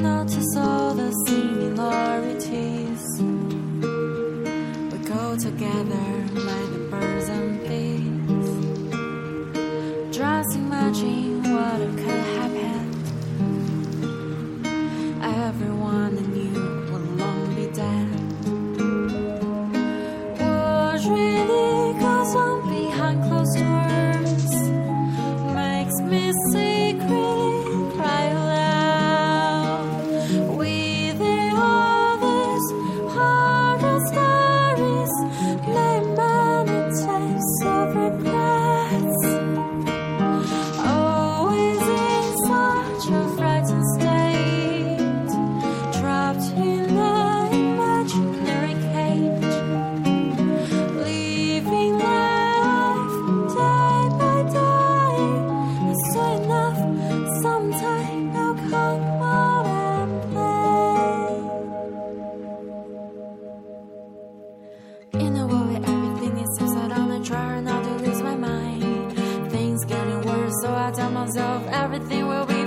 notice all the similarities. We go together. of everything will be